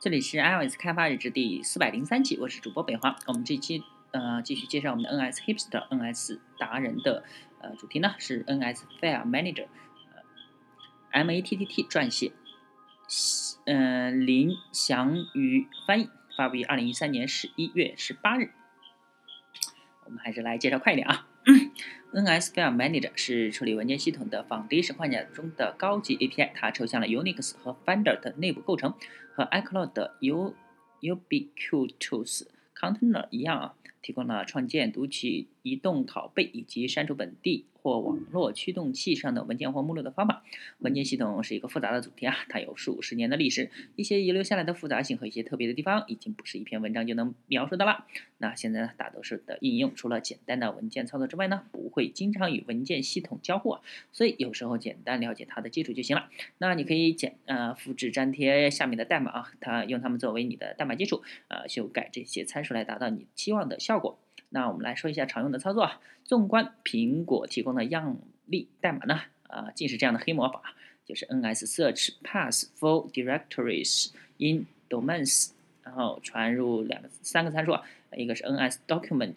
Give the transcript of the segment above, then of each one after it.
这里是 iOS 开发日志第四百零三期，我是主播北华。我们这期呃继续介绍我们的 NS Hipster NS 达人的呃主题呢是 NS File Manager，呃 M A T T T 撰写，嗯林祥宇翻译，发布于二零一三年十一月十八日。我们还是来介绍快一点啊。NS File Manager 是处理文件系统的仿迪式框架中的高级 API，它抽象了 Unix 和 Finder 的内部构成，和 iCloud U Ubiquitous Container 一样啊，提供了创建、读取、移动拷贝以及删除本地。或网络驱动器上的文件或目录的方法。文件系统是一个复杂的主题啊，它有数十年的历史，一些遗留下来的复杂性和一些特别的地方，已经不是一篇文章就能描述的了。那现在呢，大多数的应用除了简单的文件操作之外呢，不会经常与文件系统交互，所以有时候简单了解它的基础就行了。那你可以简呃复制粘贴下面的代码啊，它用它们作为你的代码基础，呃修改这些参数来达到你期望的效效果。那我们来说一下常用的操作啊。纵观苹果提供的样例代码呢，啊，竟是这样的黑魔法，就是 ns search path for directories in domains，然后传入两个三个参数啊，一个是 ns document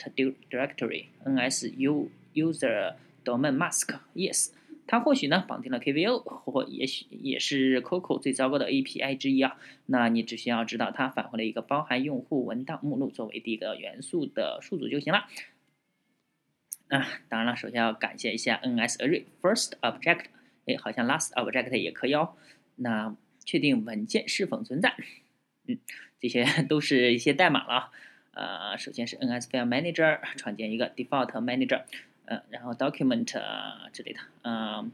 directory，ns u user domain mask yes。它或许呢绑定了 KVO，或也许也是 Coco 最糟糕的 API 之一啊。那你只需要知道它返回了一个包含用户文档目录作为第一个元素的数组就行了。啊，当然了，首先要感谢一下 NSArray First Object，哎，好像 Last Object 也可以哦。那确定文件是否存在，嗯，这些 都是一些代码了。呃，首先是 NS File Manager，创建一个 Default Manager。嗯，然后 document 啊之类的，嗯，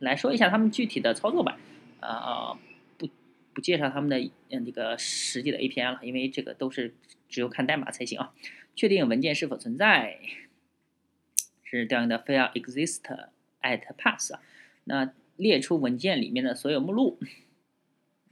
来说一下他们具体的操作吧。啊，不不介绍他们的嗯那个实际的 API 了，因为这个都是只有看代码才行啊。确定文件是否存在，是调用的 file exist at path。那列出文件里面的所有目录，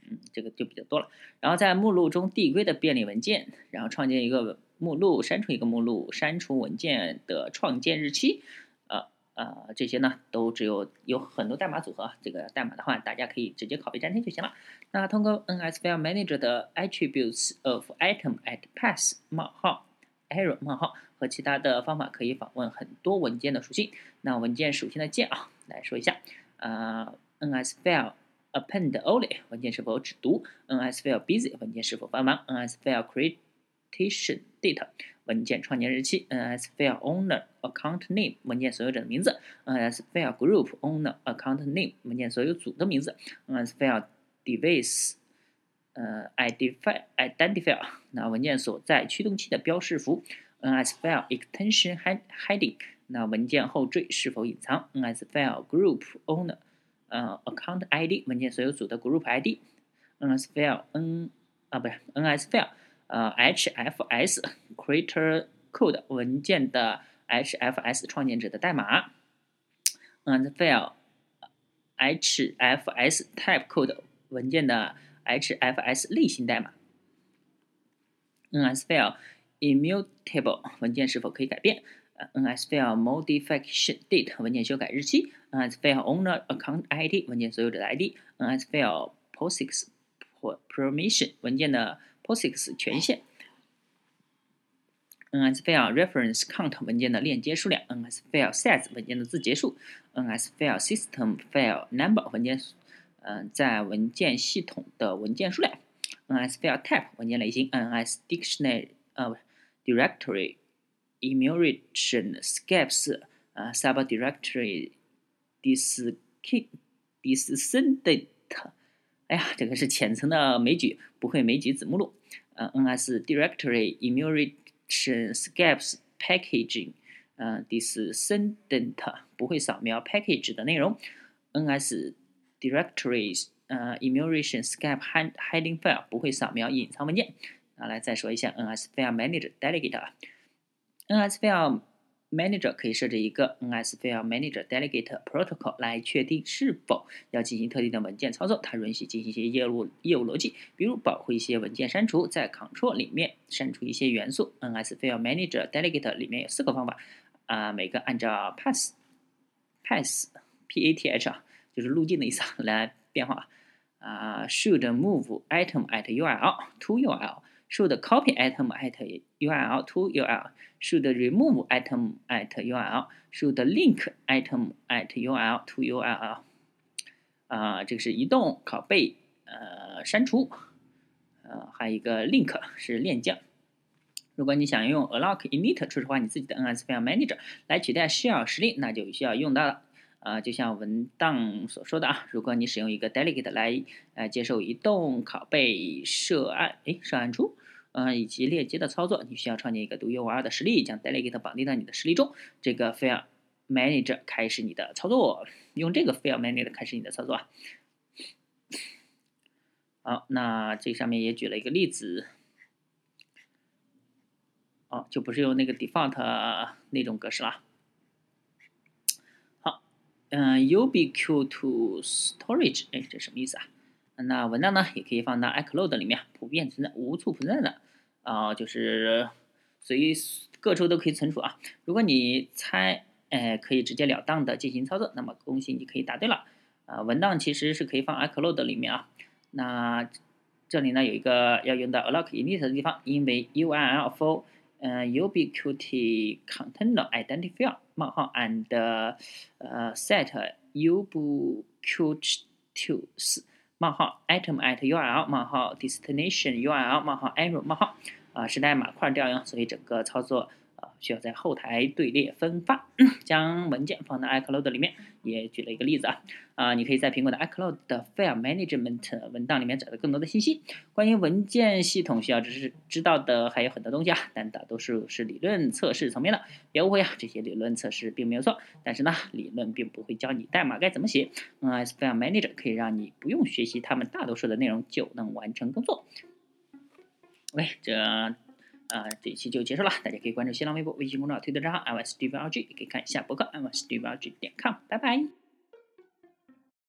嗯，这个就比较多了。然后在目录中递归的便利文件，然后创建一个。目录删除一个目录，删除文件的创建日期，呃呃，这些呢都只有有很多代码组合。这个代码的话，大家可以直接拷贝粘贴就行了。那通过 NS File Manager 的 Attributes of Item at Path 冒号 error 冒号和其他的方法，可以访问很多文件的属性。那文件属性的键啊，来说一下，呃，NS File Append Only 文件是否只读？NS File Busy 文件是否繁忙，NSFileCreation date 文件创建日期，ns file owner account name 文件所有者的名字，ns file group owner account name 文件所有组的名字，ns file device 呃 identify identifier 那文件所在驱动器的标识符，ns file extension heading 那文件后缀是否隐藏，ns file group owner 呃 account id 文件所有组的 group id，ns file n 啊不是 ns file 呃，HFS creator code 文件的 HFS 创建者的代码，and file HFS type code 文件的 HFS 类型代码，NS file immutable 文件是否可以改变，NS file modification date 文件修改日期，NS file owner account ID 文件所有者的 ID，NS file POSIX permission 文件的 POSIX 权限，NS File Reference Count 文件的链接数量，NS File Size 文件的字节数，NS File System File Number 文件，嗯，在文件系统的文件数量，NS File Type 文件类型，NS Dictionary 呃 Directory emulation Skips 呃 Subdirectory dis descendant 哎呀，这个是浅层的枚举，不会枚举子目录。呃，ns directory enumeration skips packaging，呃，descendant 不会扫描 package 的内容。ns directories 呃 enumeration skip hiding file 不会扫描隐藏文件。啊，来再说一下 ns file manager delegate。ns file Manager 可以设置一个 NS File Manager Delegate Protocol 来确定是否要进行特定的文件操作。它允许进行一些业务业务逻辑，比如保护一些文件删除，在 Control 里面删除一些元素。NS File Manager Delegate 里面有四个方法，啊，每个按照 Path Path P A T H 啊，就是路径的意思来变化。啊，should move item at URL to URL should copy item at URL to URL，should remove item at URL，should link item at URL to URL。啊，这个是移动、拷贝、呃删除，呃，还有一个 link 是链接。如果你想用 alloc init 初始化你自己的 NS File Manager 来取代 shell 实例，那就需要用到了啊，就像文档所说的啊，如果你使用一个 delegate 来呃接受移动、拷贝、设按哎设按出，嗯以及链接的操作，你需要创建一个独一无二的实例，将 delegate 绑定到你的实例中，这个 File Manager 开始你的操作，用这个 File Manager 开始你的操作啊。好，那这上面也举了一个例子。哦，就不是用那个 default 那种格式了。嗯，Ubiquitous storage，哎，这什么意思啊？那文档呢，也可以放到 iCloud 里面，普遍存在，无处不在的。啊，就是随各处都可以存储啊。如果你猜，哎，可以直截了当的进行操作，那么恭喜你可以答对了。啊，文档其实是可以放 iCloud 里面啊。那这里呢有一个要用到 alloc init 的地方，因为 URL for 呃，ubiquit container identifier 冒号 and 呃 set ubiquitous 冒号 item at URL 冒号 destination URL 冒号 error 冒号啊是代码块调用，所以整个操作啊。需要在后台队列分发，将文件放到 iCloud 里面。也举了一个例子啊，啊，你可以在苹果的 iCloud 的 File Management 文档里面找到更多的信息。关于文件系统需要知识知道的还有很多东西啊，但大多数是理论测试层面的。别误会啊，这些理论测试并没有错，但是呢，理论并不会教你代码该怎么写。NS File Manager 可以让你不用学习他们大多数的内容就能完成工作。OK，这。啊，这一期就结束了，大家可以关注新浪微博、微信公众号、推特账号 iOS DVLG，也可以看一下博客 iOS DVLG 点 com，拜拜。